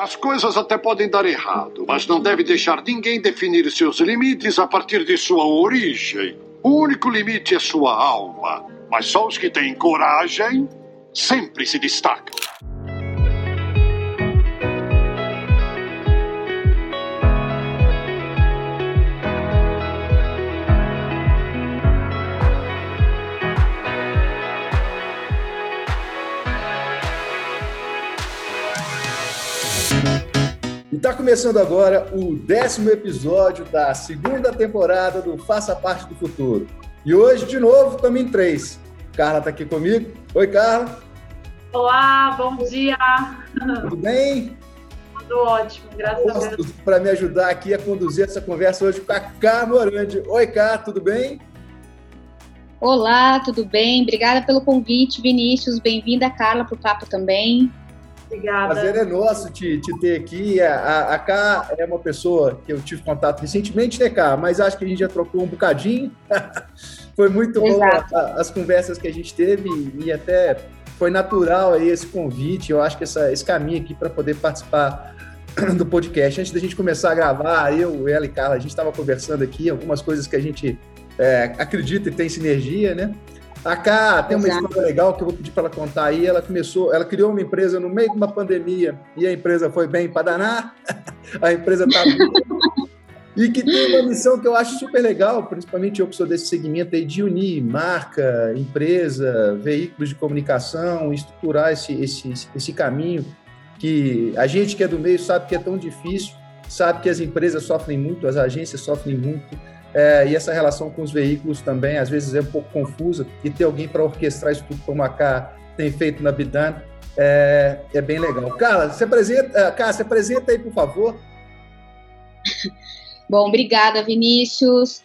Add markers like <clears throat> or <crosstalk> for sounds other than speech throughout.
As coisas até podem dar errado, mas não deve deixar ninguém definir seus limites a partir de sua origem. O único limite é sua alma, mas só os que têm coragem sempre se destacam. Começando agora o décimo episódio da segunda temporada do Faça Parte do Futuro. E hoje, de novo, estamos em três. Carla está aqui comigo. Oi, Carla. Olá, bom dia. Tudo bem? Tudo ótimo, graças a Deus. Para me ajudar aqui a conduzir essa conversa hoje com a Cá Morandi. Oi, Cá, tudo bem? Olá, tudo bem? Obrigada pelo convite, Vinícius. Bem-vinda, Carla, para o papo também. Obrigada. Prazer é nosso te, te ter aqui. A, a Ká é uma pessoa que eu tive contato recentemente, né, Ká? Mas acho que a gente já trocou um bocadinho. <laughs> foi muito Exato. bom a, as conversas que a gente teve e até foi natural aí esse convite. Eu acho que essa, esse caminho aqui para poder participar <clears throat> do podcast. Antes da gente começar a gravar, eu, ela e Carla, a gente estava conversando aqui algumas coisas que a gente é, acredita e tem sinergia, né? A Cá tem uma Exato. história legal que eu vou pedir para ela contar aí. Ela começou, ela criou uma empresa no meio de uma pandemia e a empresa foi bem para danar. <laughs> a empresa está e que tem uma missão que eu acho super legal, principalmente eu que sou desse segmento aí, de unir marca, empresa, veículos de comunicação, estruturar esse, esse, esse caminho que a gente que é do meio sabe que é tão difícil, sabe que as empresas sofrem muito, as agências sofrem muito, é, e essa relação com os veículos também, às vezes, é um pouco confusa. E ter alguém para orquestrar isso tudo, como a Cá tem feito na Bidan, é, é bem legal. Carla, se apresenta, Cá, se apresenta aí, por favor. <laughs> Bom, obrigada, Vinícius.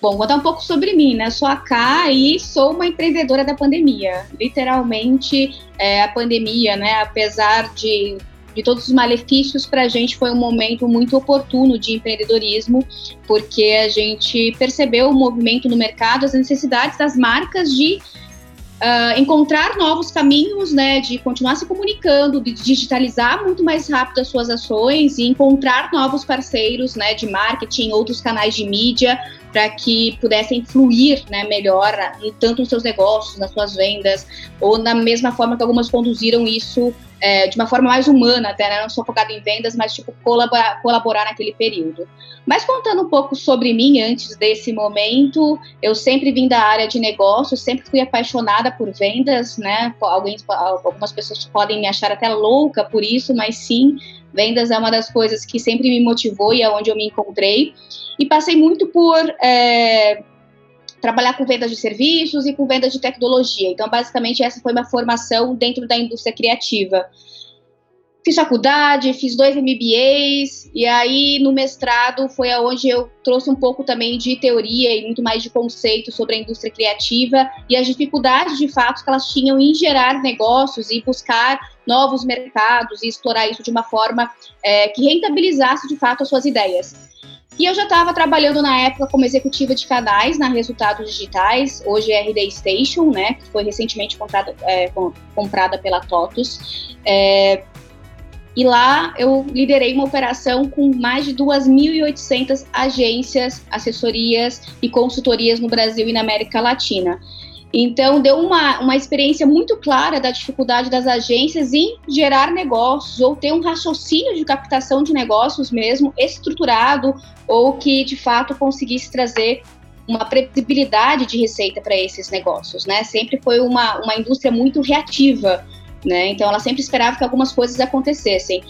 Bom, contar um pouco sobre mim, né? Sou a Cá e sou uma empreendedora da pandemia. Literalmente, é, a pandemia, né? Apesar de de todos os malefícios, para a gente foi um momento muito oportuno de empreendedorismo, porque a gente percebeu o movimento no mercado, as necessidades das marcas de Uh, encontrar novos caminhos, né, de continuar se comunicando, de digitalizar muito mais rápido as suas ações e encontrar novos parceiros, né, de marketing, outros canais de mídia, para que pudessem fluir, né, melhor, tanto nos seus negócios, nas suas vendas, ou na mesma forma que algumas conduziram isso é, de uma forma mais humana, até, né? não só focado em vendas, mas tipo colaborar, colaborar naquele período. Mas contando um pouco sobre mim antes desse momento, eu sempre vim da área de negócios, sempre fui apaixonada por vendas, né? Alguém, algumas pessoas podem me achar até louca por isso, mas sim, vendas é uma das coisas que sempre me motivou e é onde eu me encontrei. E passei muito por é, trabalhar com vendas de serviços e com vendas de tecnologia. Então, basicamente, essa foi minha formação dentro da indústria criativa. Fiz faculdade, fiz dois MBAs, e aí no mestrado foi aonde eu trouxe um pouco também de teoria e muito mais de conceito sobre a indústria criativa e as dificuldades de fato que elas tinham em gerar negócios e buscar novos mercados e explorar isso de uma forma é, que rentabilizasse de fato as suas ideias. E eu já estava trabalhando na época como executiva de canais na Resultados Digitais, hoje é RD Station, né, que foi recentemente comprada, é, comprada pela TOTUS. É, e lá eu liderei uma operação com mais de 2.800 agências, assessorias e consultorias no Brasil e na América Latina. Então, deu uma, uma experiência muito clara da dificuldade das agências em gerar negócios ou ter um raciocínio de captação de negócios mesmo estruturado ou que de fato conseguisse trazer uma previsibilidade de receita para esses negócios, né? Sempre foi uma, uma indústria muito reativa, né? Então, ela sempre esperava que algumas coisas acontecessem.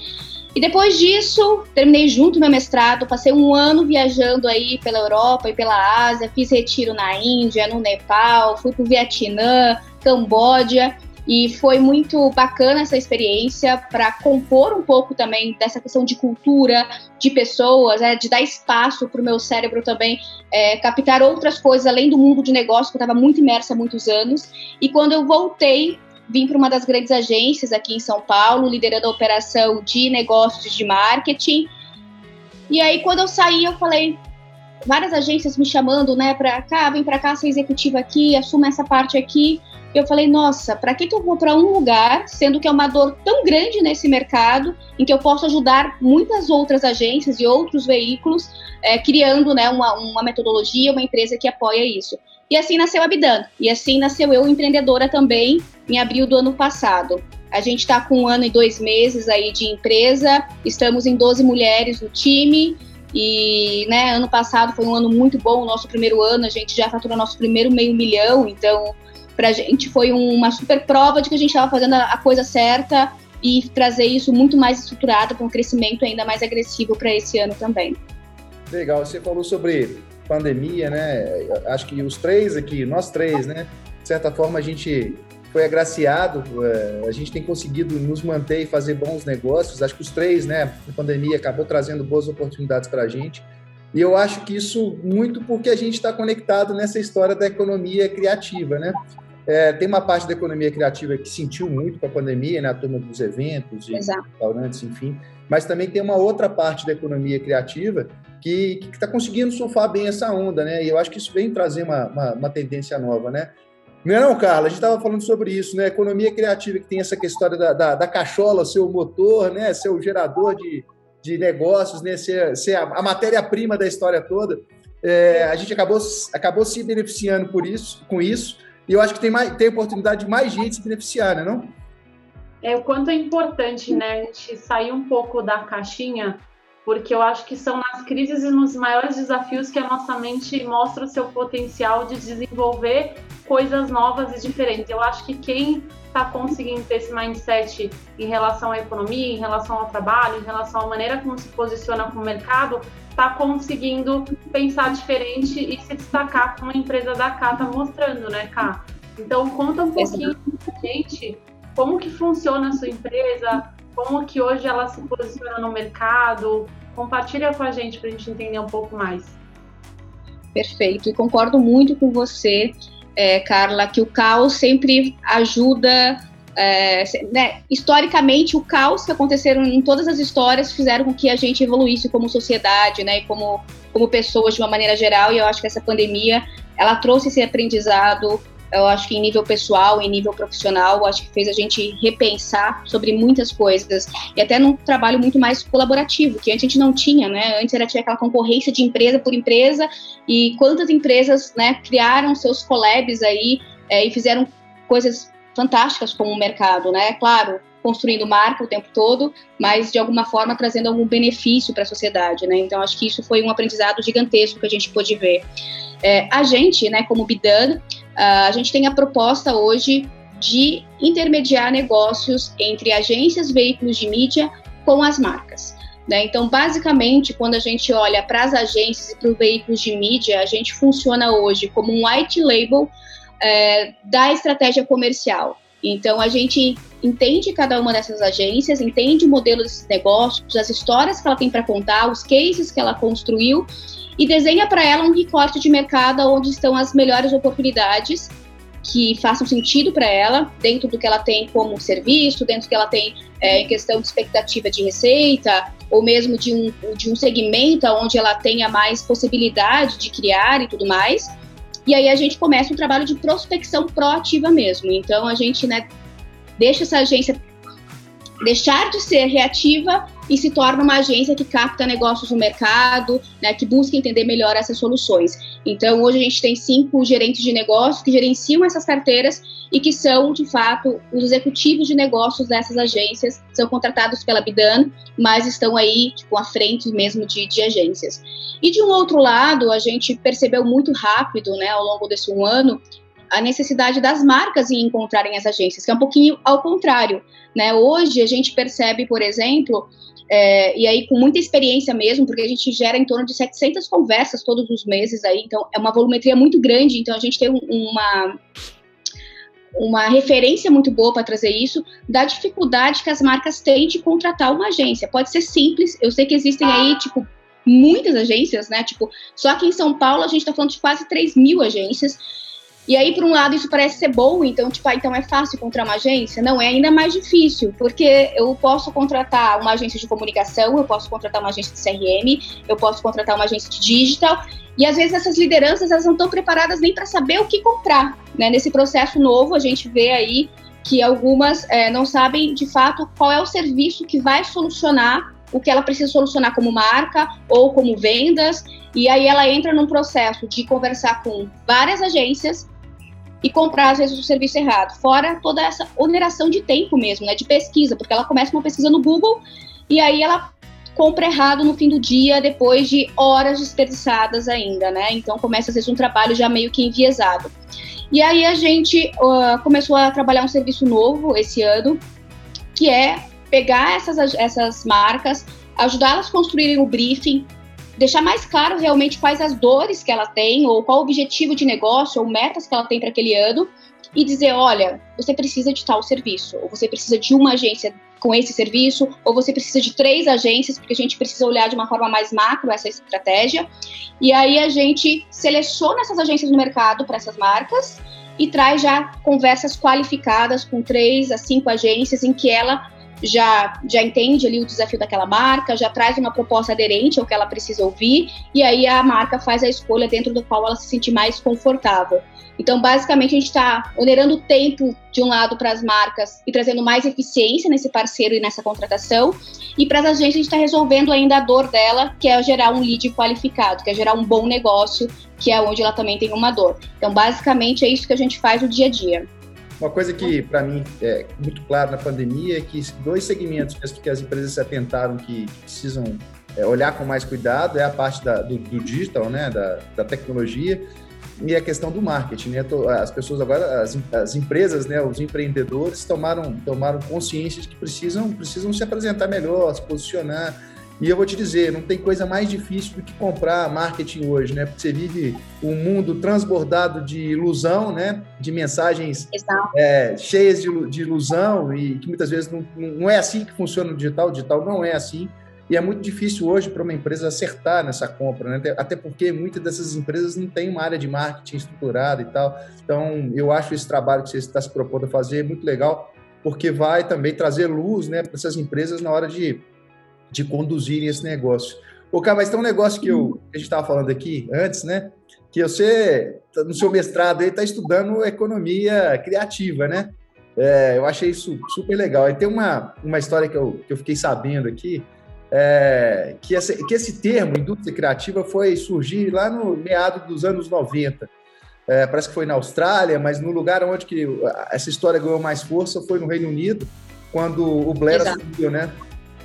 E depois disso, terminei junto meu mestrado, passei um ano viajando aí pela Europa e pela Ásia, fiz retiro na Índia, no Nepal, fui para o Vietnã, Camboja, E foi muito bacana essa experiência para compor um pouco também dessa questão de cultura, de pessoas, é, de dar espaço para o meu cérebro também é, captar outras coisas além do mundo de negócio, que eu estava muito imersa há muitos anos. E quando eu voltei, vim para uma das grandes agências aqui em São Paulo, liderando a operação de negócios de marketing. E aí, quando eu saí, eu falei, várias agências me chamando, né, para cá, vem para cá, ser executiva aqui, assuma essa parte aqui. Eu falei, nossa, para que, que eu vou para um lugar, sendo que é uma dor tão grande nesse mercado, em que eu posso ajudar muitas outras agências e outros veículos, é, criando né, uma, uma metodologia, uma empresa que apoia isso. E assim nasceu a Bidan, e assim nasceu eu empreendedora também, em abril do ano passado. A gente está com um ano e dois meses aí de empresa, estamos em 12 mulheres no time, e, né, ano passado foi um ano muito bom, o nosso primeiro ano, a gente já faturou nosso primeiro meio milhão, então para a gente foi uma super prova de que a gente estava fazendo a coisa certa e trazer isso muito mais estruturado para um crescimento ainda mais agressivo para esse ano também. Legal, você falou sobre pandemia, né? Acho que os três aqui, nós três, né? De certa forma a gente foi agraciado, é, a gente tem conseguido nos manter e fazer bons negócios. Acho que os três, né? A pandemia acabou trazendo boas oportunidades para a gente. E eu acho que isso muito porque a gente está conectado nessa história da economia criativa, né? É, tem uma parte da economia criativa que sentiu muito com a pandemia, né? A turma dos eventos, de restaurantes, enfim. Mas também tem uma outra parte da economia criativa que está conseguindo surfar bem essa onda, né? E eu acho que isso vem trazer uma, uma, uma tendência nova, né? Não é não, Carla? A gente estava falando sobre isso, né? Economia criativa que tem essa questão da, da, da cachola, seu motor, né? Seu gerador de, de negócios, né? Ser, ser a, a matéria-prima da história toda. É, a gente acabou, acabou se beneficiando por isso, com isso, e eu acho que tem, mais, tem oportunidade de mais gente se beneficiar, né, não? É o quanto é importante, né, a gente sair um pouco da caixinha, porque eu acho que são nas crises e nos maiores desafios que a nossa mente mostra o seu potencial de desenvolver coisas novas e diferentes. Eu acho que quem está conseguindo ter esse mindset em relação à economia, em relação ao trabalho, em relação à maneira como se posiciona com o mercado, está conseguindo pensar diferente e se destacar como a empresa da Cá está mostrando, né, Cá? Então conta um pouquinho pra gente como que funciona a sua empresa, como que hoje ela se posiciona no mercado. Compartilha com a gente para a gente entender um pouco mais. Perfeito, e concordo muito com você é, Carla, que o caos sempre ajuda. É, né, historicamente, o caos que aconteceram em todas as histórias fizeram com que a gente evoluísse como sociedade, né, e como, como pessoas de uma maneira geral. E eu acho que essa pandemia ela trouxe esse aprendizado eu acho que em nível pessoal, em nível profissional, acho que fez a gente repensar sobre muitas coisas e até num trabalho muito mais colaborativo, que antes a gente não tinha, né? Antes era tinha aquela concorrência de empresa por empresa e quantas empresas, né, criaram seus collabs aí é, e fizeram coisas fantásticas com o mercado, né? Claro, construindo marca o tempo todo, mas de alguma forma trazendo algum benefício para a sociedade, né? Então acho que isso foi um aprendizado gigantesco que a gente pôde ver. É, a gente, né, como Bidan, a gente tem a proposta hoje de intermediar negócios entre agências, veículos de mídia com as marcas. Né? Então, basicamente, quando a gente olha para as agências e para os veículos de mídia, a gente funciona hoje como um white label é, da estratégia comercial. Então, a gente entende cada uma dessas agências, entende o modelo desses negócios, as histórias que ela tem para contar, os cases que ela construiu e desenha para ela um recorte de mercado onde estão as melhores oportunidades que façam sentido para ela, dentro do que ela tem como serviço, dentro do que ela tem é, em questão de expectativa de receita, ou mesmo de um, de um segmento onde ela tenha mais possibilidade de criar e tudo mais. E aí a gente começa um trabalho de prospecção proativa mesmo. Então a gente né, deixa essa agência deixar de ser reativa e se torna uma agência que capta negócios no mercado, né, que busca entender melhor essas soluções. Então, hoje a gente tem cinco gerentes de negócios que gerenciam essas carteiras e que são, de fato, os executivos de negócios dessas agências, são contratados pela Bidan, mas estão aí, tipo, à frente mesmo de, de agências. E de um outro lado, a gente percebeu muito rápido, né, ao longo desse um ano, a necessidade das marcas em encontrarem as agências, que é um pouquinho ao contrário. Né? Hoje a gente percebe, por exemplo, é, e aí com muita experiência mesmo, porque a gente gera em torno de 700 conversas todos os meses aí, então é uma volumetria muito grande, então a gente tem uma uma referência muito boa para trazer isso da dificuldade que as marcas têm de contratar uma agência. Pode ser simples, eu sei que existem aí, tipo, muitas agências, né? Tipo, só aqui em São Paulo a gente está falando de quase 3 mil agências. E aí, por um lado, isso parece ser bom, então, tipo, ah, então é fácil contratar uma agência? Não, é ainda mais difícil, porque eu posso contratar uma agência de comunicação, eu posso contratar uma agência de CRM, eu posso contratar uma agência de digital, e às vezes essas lideranças elas não estão preparadas nem para saber o que comprar. Né? Nesse processo novo, a gente vê aí que algumas é, não sabem de fato qual é o serviço que vai solucionar o que ela precisa solucionar como marca ou como vendas. E aí ela entra num processo de conversar com várias agências e comprar, às vezes, o serviço errado. Fora toda essa oneração de tempo mesmo, né? De pesquisa, porque ela começa uma pesquisa no Google e aí ela compra errado no fim do dia, depois de horas desperdiçadas ainda, né? Então começa, às vezes, um trabalho já meio que enviesado. E aí a gente uh, começou a trabalhar um serviço novo esse ano, que é pegar essas, essas marcas, ajudá-las a construírem o briefing, deixar mais claro realmente quais as dores que ela tem, ou qual o objetivo de negócio, ou metas que ela tem para aquele ano, e dizer: olha, você precisa de tal serviço, ou você precisa de uma agência com esse serviço, ou você precisa de três agências, porque a gente precisa olhar de uma forma mais macro essa estratégia. E aí a gente seleciona essas agências no mercado para essas marcas e traz já conversas qualificadas com três a cinco agências em que ela já, já entende ali o desafio daquela marca, já traz uma proposta aderente ao que ela precisa ouvir, e aí a marca faz a escolha dentro do qual ela se sente mais confortável. Então, basicamente, a gente está onerando o tempo de um lado para as marcas e trazendo mais eficiência nesse parceiro e nessa contratação. E para as agências, a gente está resolvendo ainda a dor dela, que é gerar um lead qualificado, que é gerar um bom negócio, que é onde ela também tem uma dor. Então, basicamente, é isso que a gente faz no dia a dia. Uma coisa que, para mim, é muito claro na pandemia é que dois segmentos que as empresas se atentaram que precisam é, olhar com mais cuidado é a parte da, do, do, digital, né, da, da, tecnologia e a questão do marketing. Né? As pessoas agora, as, as empresas, né, os empreendedores tomaram, tomaram consciência de que precisam, precisam se apresentar melhor, se posicionar, e eu vou te dizer, não tem coisa mais difícil do que comprar marketing hoje, né? Porque você vive um mundo transbordado de ilusão, né? De mensagens é, cheias de, de, ilusão e que muitas vezes não, não é assim que funciona o digital. O digital não é assim. E é muito difícil hoje para uma empresa acertar nessa compra, né? Até porque muitas dessas empresas não têm uma área de marketing estruturada e tal. Então, eu acho esse trabalho que você está se propondo a fazer muito legal, porque vai também trazer luz, né, para essas empresas na hora de de conduzirem esse negócio. Ô, cara, mas tem um negócio que, eu, que a gente estava falando aqui antes, né? Que você, tá no seu mestrado aí, está estudando economia criativa, né? É, eu achei isso super legal. E tem uma, uma história que eu, que eu fiquei sabendo aqui, é, que, essa, que esse termo, indústria criativa, foi surgir lá no meado dos anos 90. É, parece que foi na Austrália, mas no lugar onde que essa história ganhou mais força foi no Reino Unido, quando o Blair assumiu, né?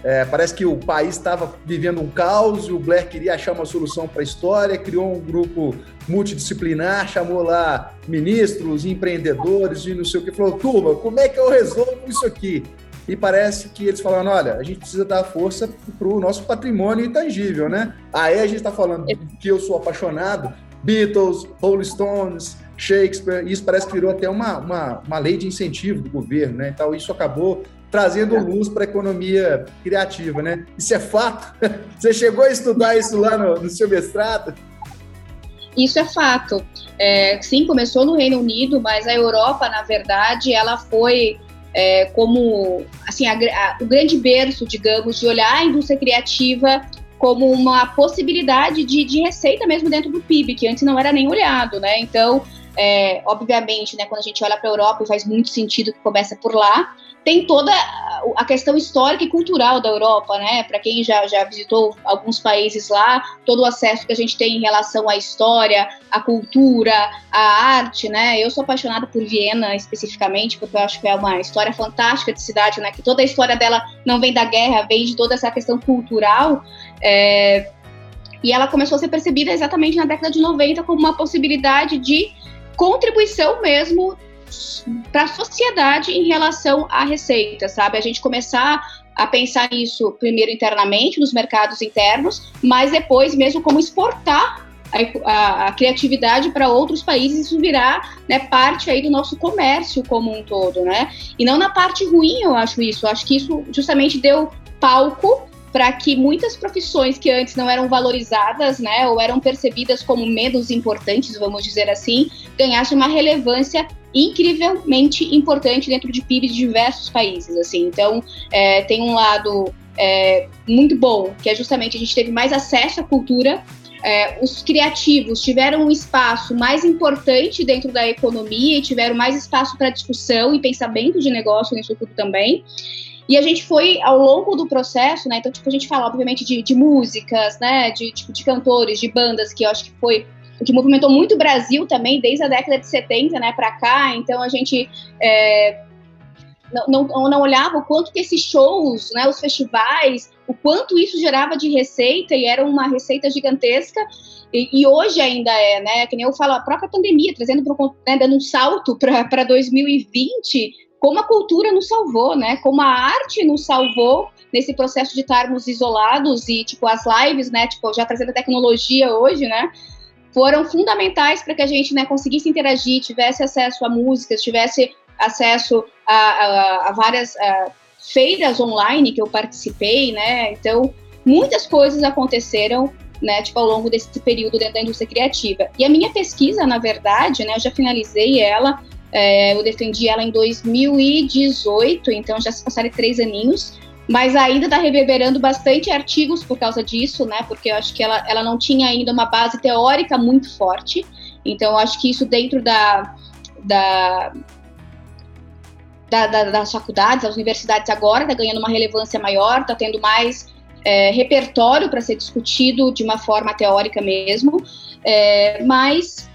É, parece que o país estava vivendo um caos e o Blair queria achar uma solução para a história, criou um grupo multidisciplinar, chamou lá ministros, empreendedores e não sei o que, falou: turma, como é que eu resolvo isso aqui? E parece que eles falaram: olha, a gente precisa dar força para o nosso patrimônio intangível, né? Aí a gente está falando que eu sou apaixonado, Beatles, Rolling Stones, Shakespeare, isso parece que virou até uma, uma, uma lei de incentivo do governo, né? Então isso acabou trazendo luz para a economia criativa, né? Isso é fato? <laughs> Você chegou a estudar isso lá no, no seu mestrado? Isso é fato. É, sim, começou no Reino Unido, mas a Europa, na verdade, ela foi é, como assim a, a, o grande berço, digamos, de olhar a indústria criativa como uma possibilidade de, de receita mesmo dentro do PIB, que antes não era nem olhado, né? Então, é, obviamente, né, quando a gente olha para a Europa, faz muito sentido que começa por lá, tem toda a questão histórica e cultural da Europa, né? Para quem já, já visitou alguns países lá, todo o acesso que a gente tem em relação à história, à cultura, à arte, né? Eu sou apaixonada por Viena especificamente, porque eu acho que é uma história fantástica de cidade, né? Que toda a história dela não vem da guerra, vem de toda essa questão cultural. É... E ela começou a ser percebida exatamente na década de 90 como uma possibilidade de contribuição mesmo para a sociedade em relação à receita, sabe? A gente começar a pensar nisso primeiro internamente, nos mercados internos, mas depois mesmo como exportar a, a, a criatividade para outros países, isso virá né, parte aí do nosso comércio como um todo, né? E não na parte ruim, eu acho isso. Eu acho que isso justamente deu palco para que muitas profissões que antes não eram valorizadas, né, ou eram percebidas como menos importantes, vamos dizer assim, ganhassem uma relevância incrivelmente importante dentro de PIB de diversos países, assim. Então, é, tem um lado é, muito bom, que é justamente a gente teve mais acesso à cultura, é, os criativos tiveram um espaço mais importante dentro da economia e tiveram mais espaço para discussão e pensamento de negócio nisso tudo também. E a gente foi, ao longo do processo, né? Então, tipo, a gente fala, obviamente, de, de músicas, né? De, tipo, de cantores, de bandas, que eu acho que foi que movimentou muito o Brasil também, desde a década de 70, né, para cá. Então, a gente é, não, não, não, olhava o quanto que esses shows, né, os festivais, o quanto isso gerava de receita, e era uma receita gigantesca. E, e, hoje ainda é, né? Que nem eu falo, a própria pandemia, trazendo pro, né, dando um salto para 2020, como a cultura nos salvou, né? Como a arte nos salvou nesse processo de estarmos isolados e, tipo, as lives, né? Tipo, já trazendo a tecnologia hoje, né? Foram fundamentais para que a gente, né, conseguisse interagir, tivesse acesso a músicas, tivesse acesso a, a, a várias a, feiras online que eu participei, né? Então, muitas coisas aconteceram né, tipo, ao longo desse período dentro da indústria criativa. E a minha pesquisa, na verdade, né, eu já finalizei ela, é, eu defendi ela em 2018, então já se passaram três aninhos, mas ainda está reverberando bastante artigos por causa disso, né? Porque eu acho que ela, ela não tinha ainda uma base teórica muito forte. Então, eu acho que isso dentro da, da, da, da das faculdades, das universidades agora está ganhando uma relevância maior, está tendo mais é, repertório para ser discutido de uma forma teórica mesmo. É, mas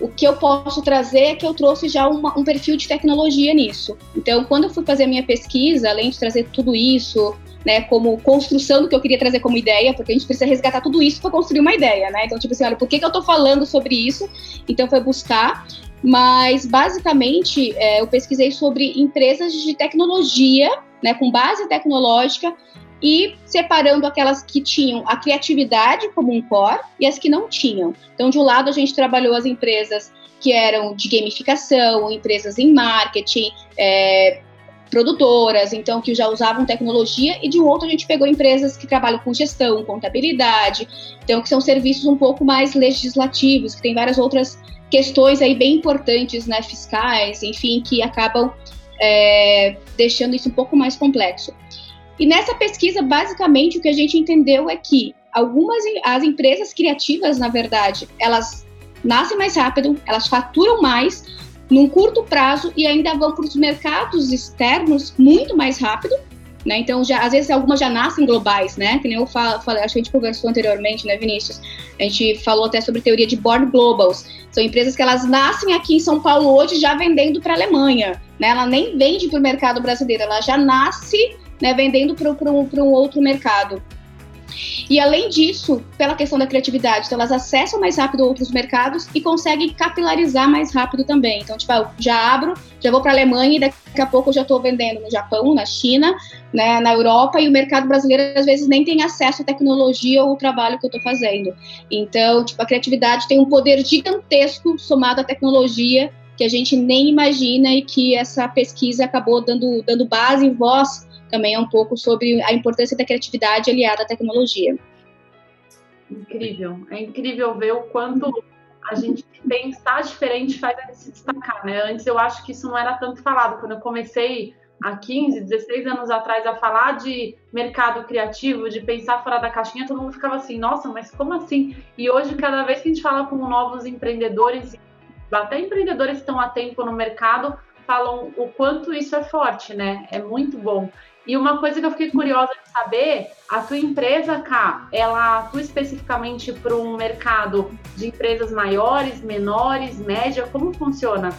o que eu posso trazer é que eu trouxe já uma, um perfil de tecnologia nisso. Então, quando eu fui fazer a minha pesquisa, além de trazer tudo isso, né, como construção do que eu queria trazer como ideia, porque a gente precisa resgatar tudo isso para construir uma ideia, né? Então, tipo assim, olha, por que, que eu estou falando sobre isso? Então, foi buscar. Mas, basicamente, é, eu pesquisei sobre empresas de tecnologia, né, com base tecnológica, e separando aquelas que tinham a criatividade como um core e as que não tinham. Então, de um lado, a gente trabalhou as empresas que eram de gamificação, empresas em marketing, é, produtoras, então, que já usavam tecnologia, e de um outro, a gente pegou empresas que trabalham com gestão, contabilidade, então, que são serviços um pouco mais legislativos, que tem várias outras questões aí bem importantes, né, fiscais, enfim, que acabam é, deixando isso um pouco mais complexo. E nessa pesquisa, basicamente, o que a gente entendeu é que algumas as empresas criativas, na verdade, elas nascem mais rápido, elas faturam mais num curto prazo e ainda vão para os mercados externos muito mais rápido. Né? Então, já, às vezes, algumas já nascem globais, né? Que nem eu falei, acho que a gente conversou anteriormente, né, Vinícius? A gente falou até sobre teoria de Born Globals. São empresas que elas nascem aqui em São Paulo hoje já vendendo para a Alemanha. Né? Ela nem vende para o mercado brasileiro, ela já nasce né, vendendo para um outro mercado. E além disso, pela questão da criatividade, então elas acessam mais rápido outros mercados e conseguem capilarizar mais rápido também. Então, tipo, eu já abro, já vou para a Alemanha e daqui a pouco eu já estou vendendo no Japão, na China, né, na Europa e o mercado brasileiro às vezes nem tem acesso à tecnologia ou ao trabalho que eu estou fazendo. Então, tipo, a criatividade tem um poder gigantesco somado à tecnologia que a gente nem imagina e que essa pesquisa acabou dando, dando base e voz também é um pouco sobre a importância da criatividade aliada à tecnologia. Incrível, é incrível ver o quanto a gente pensar diferente faz a gente se destacar, né? Antes eu acho que isso não era tanto falado. Quando eu comecei há 15, 16 anos atrás a falar de mercado criativo, de pensar fora da caixinha, todo mundo ficava assim, nossa, mas como assim? E hoje, cada vez que a gente fala com novos empreendedores, até empreendedores que estão há tempo no mercado, falam o quanto isso é forte, né? É muito bom. E uma coisa que eu fiquei curiosa de saber, a tua empresa, cá, ela atua especificamente para um mercado de empresas maiores, menores, média? Como funciona?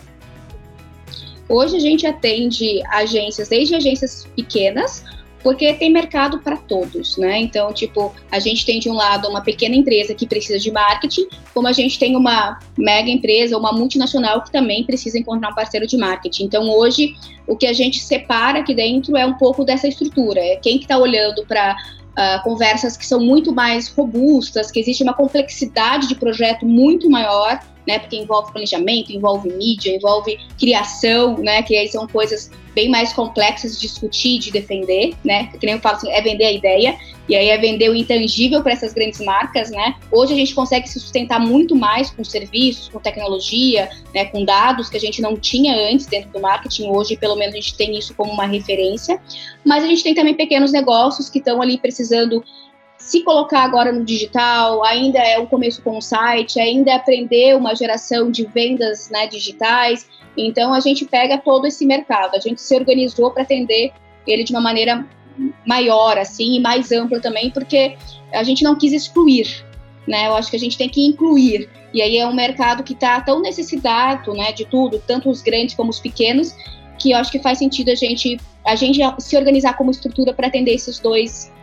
Hoje a gente atende agências, desde agências pequenas porque tem mercado para todos, né? Então, tipo, a gente tem de um lado uma pequena empresa que precisa de marketing, como a gente tem uma mega empresa, uma multinacional que também precisa encontrar um parceiro de marketing. Então, hoje, o que a gente separa aqui dentro é um pouco dessa estrutura, é quem que está olhando para uh, conversas que são muito mais robustas, que existe uma complexidade de projeto muito maior, né? Porque envolve planejamento, envolve mídia, envolve criação, né? Que aí são coisas bem mais complexas de discutir, de defender, né? Que nem eu falo assim, é vender a ideia. E aí é vender o intangível para essas grandes marcas, né? Hoje a gente consegue se sustentar muito mais com serviços, com tecnologia, né, com dados que a gente não tinha antes dentro do marketing. Hoje, pelo menos, a gente tem isso como uma referência. Mas a gente tem também pequenos negócios que estão ali precisando se colocar agora no digital, ainda é o começo com o site, ainda é aprender uma geração de vendas né, digitais. Então a gente pega todo esse mercado, a gente se organizou para atender ele de uma maneira maior, assim, e mais ampla também, porque a gente não quis excluir, né? Eu acho que a gente tem que incluir. E aí é um mercado que está tão necessitado, né, de tudo, tanto os grandes como os pequenos, que eu acho que faz sentido a gente a gente se organizar como estrutura para atender esses dois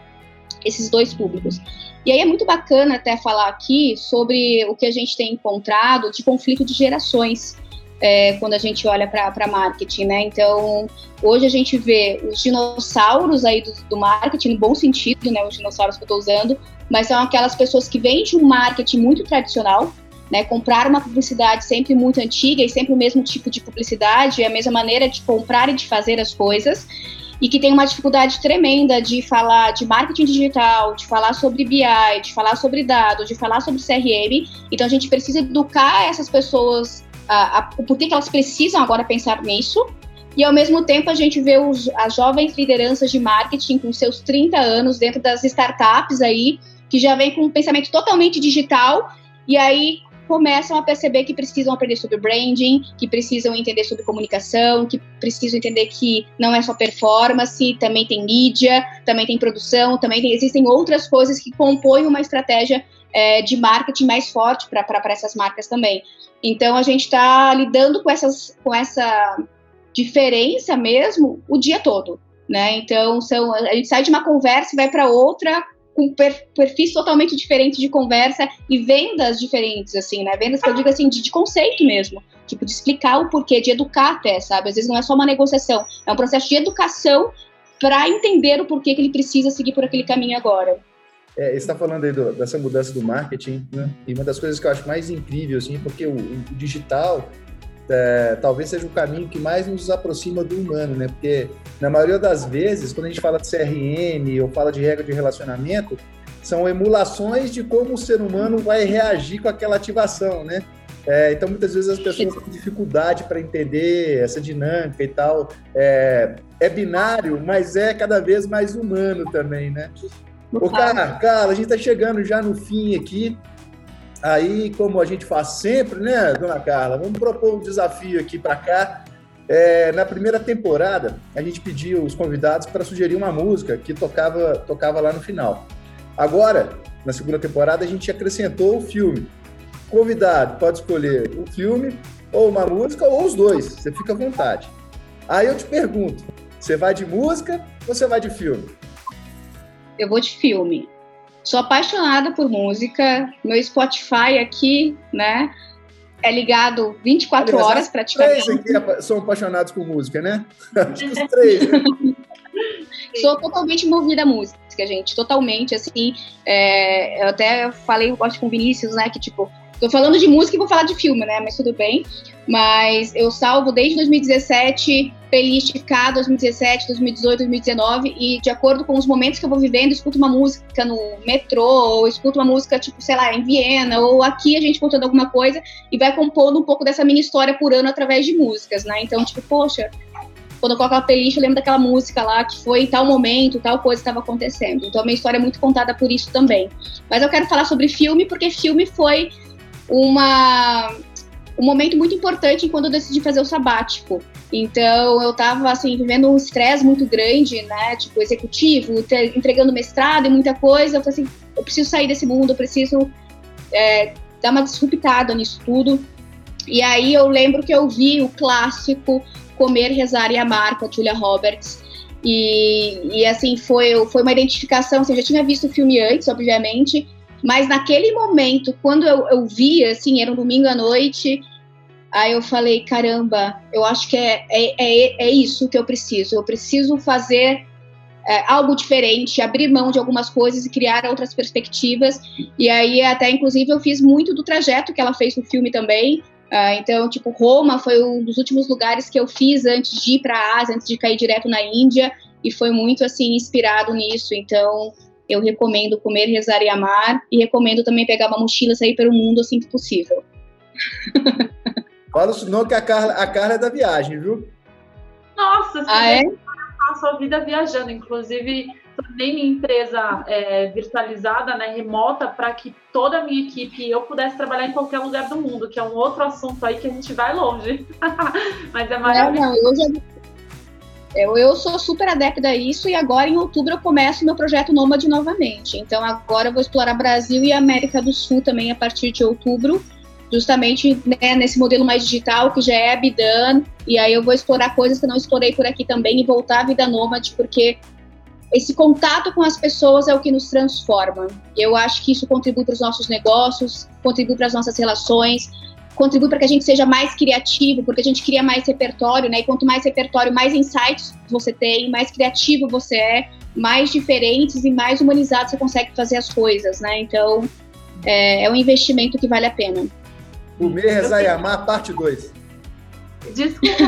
esses dois públicos. E aí é muito bacana até falar aqui sobre o que a gente tem encontrado de conflito de gerações é, quando a gente olha para marketing, né? Então, hoje a gente vê os dinossauros aí do, do marketing, no bom sentido, né? Os dinossauros que eu estou usando, mas são aquelas pessoas que vêm de um marketing muito tradicional, né, comprar uma publicidade sempre muito antiga e sempre o mesmo tipo de publicidade, a mesma maneira de comprar e de fazer as coisas, e que tem uma dificuldade tremenda de falar de marketing digital, de falar sobre BI, de falar sobre dados, de falar sobre CRM. Então a gente precisa educar essas pessoas a, a, por que elas precisam agora pensar nisso. E ao mesmo tempo a gente vê os, as jovens lideranças de marketing com seus 30 anos dentro das startups aí, que já vem com um pensamento totalmente digital, e aí começam a perceber que precisam aprender sobre branding, que precisam entender sobre comunicação, que precisam entender que não é só performance, também tem mídia, também tem produção, também tem, existem outras coisas que compõem uma estratégia é, de marketing mais forte para essas marcas também. Então a gente está lidando com, essas, com essa diferença mesmo o dia todo. Né? Então são, a gente sai de uma conversa e vai para outra com per, perfis totalmente diferentes de conversa e vendas diferentes, assim, né? Vendas que eu digo assim, de, de, conceito mesmo. Tipo, de explicar o porquê, de educar até, sabe? Às vezes não é só uma negociação, é um processo de educação para entender o porquê que ele precisa seguir por aquele caminho agora. É, você está falando aí do, dessa mudança do marketing, né? E uma das coisas que eu acho mais incrível, assim, porque o, o digital é, talvez seja o caminho que mais nos aproxima do humano, né? Porque na maioria das vezes, quando a gente fala de CRM ou fala de regra de relacionamento, são emulações de como o ser humano vai reagir com aquela ativação, né? É, então, muitas vezes as pessoas têm dificuldade para entender essa dinâmica e tal. É, é, binário, mas é cada vez mais humano também, né? Ô, cara, cara, a gente está chegando já no fim aqui. Aí, como a gente faz sempre, né, dona Carla, vamos propor um desafio aqui para cá. É, na primeira temporada, a gente pediu os convidados para sugerir uma música que tocava, tocava lá no final. Agora, na segunda temporada, a gente acrescentou o filme. O convidado pode escolher o filme, ou uma música, ou os dois. Você fica à vontade. Aí eu te pergunto: você vai de música ou você vai de filme? Eu vou de filme. Sou apaixonada por música. Meu Spotify aqui, né? É ligado 24 Aliás, horas praticamente. Três aqui são apaixonados por música, né? Acho que os três. <laughs> Sou totalmente movida à música, gente. Totalmente, assim. É, eu até falei, acho com o Vinícius, né? Que, tipo, Tô falando de música e vou falar de filme, né? Mas tudo bem. Mas eu salvo desde 2017 playlist K 2017, 2018, 2019 e de acordo com os momentos que eu vou vivendo, escuto uma música no metrô, ou escuto uma música, tipo, sei lá, em Viena, ou aqui a gente contando alguma coisa e vai compondo um pouco dessa minha história por ano através de músicas, né? Então, tipo, poxa, quando eu coloco a playlist, eu lembro daquela música lá que foi em tal momento, tal coisa estava acontecendo. Então, a minha história é muito contada por isso também. Mas eu quero falar sobre filme, porque filme foi uma um momento muito importante quando eu decidi fazer o sabático. Então, eu estava assim, vivendo um estresse muito grande, né? Tipo, executivo, entregando mestrado e muita coisa. Eu falei assim, eu preciso sair desse mundo, eu preciso é, dar uma disruptada nisso tudo. E aí eu lembro que eu vi o clássico Comer, Rezar e Amar com a Julia Roberts. E, e assim, foi, foi uma identificação. Assim, eu já tinha visto o filme antes, obviamente, mas naquele momento, quando eu, eu vi, assim, era um domingo à noite, aí eu falei, caramba, eu acho que é, é, é, é isso que eu preciso. Eu preciso fazer é, algo diferente, abrir mão de algumas coisas e criar outras perspectivas. E aí, até inclusive, eu fiz muito do trajeto que ela fez no filme também. Uh, então, tipo, Roma foi um dos últimos lugares que eu fiz antes de ir para a Ásia, antes de cair direto na Índia, e foi muito assim inspirado nisso. Então, eu recomendo comer, rezar e amar, e recomendo também pegar uma mochila e sair pelo mundo assim que possível. <laughs> Fala o nome que a Carla, a Carla é da viagem, viu? Nossa, ah, é? passo a vida viajando. Inclusive, tornei minha empresa é, virtualizada, né, remota, para que toda a minha equipe e eu pudesse trabalhar em qualquer lugar do mundo, que é um outro assunto aí que a gente vai longe. <laughs> Mas é maravilhoso. Não, não, eu, já... eu, eu sou super adepta a isso e agora em outubro eu começo meu projeto Nômade novamente. Então agora eu vou explorar Brasil e América do Sul também a partir de outubro justamente né, nesse modelo mais digital que já é a Bidan, e aí eu vou explorar coisas que não explorei por aqui também e voltar à vida nômade, porque esse contato com as pessoas é o que nos transforma. Eu acho que isso contribui para os nossos negócios, contribui para as nossas relações, contribui para que a gente seja mais criativo, porque a gente cria mais repertório, né? E quanto mais repertório, mais insights você tem, mais criativo você é, mais diferentes e mais humanizado você consegue fazer as coisas, né? Então, é, é um investimento que vale a pena. Comer, rezar e amar, parte 2. Desculpa,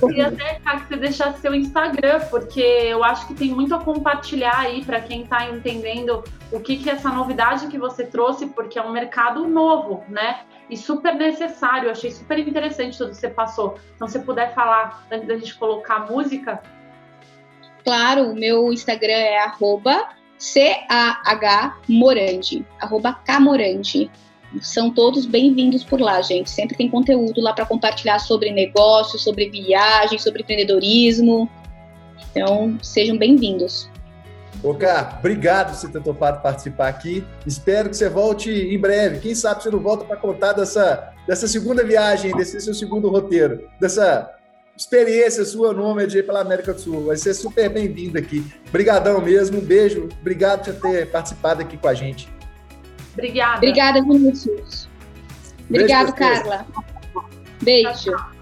eu queria até que você deixasse seu Instagram, porque eu acho que tem muito a compartilhar aí para quem está entendendo o que, que é essa novidade que você trouxe, porque é um mercado novo, né? E super necessário. Eu achei super interessante tudo que você passou. Então, se puder falar antes da gente colocar a música. Claro, meu Instagram é arroba C-A-H-Morandi, arroba Camorandi. São todos bem-vindos por lá, gente. Sempre tem conteúdo lá para compartilhar sobre negócios, sobre viagem, sobre empreendedorismo. Então, sejam bem-vindos. Cá, obrigado por você ter topado participar aqui. Espero que você volte em breve. Quem sabe você não volta para contar dessa, dessa segunda viagem, desse seu segundo roteiro, dessa experiência sua nômade pela América do Sul. Vai ser super bem-vindo aqui. Obrigadão mesmo, um beijo. Obrigado por ter participado aqui com a gente. Obrigada. Obrigada, Vinícius. Obrigado, Carla. Beijo. Happiness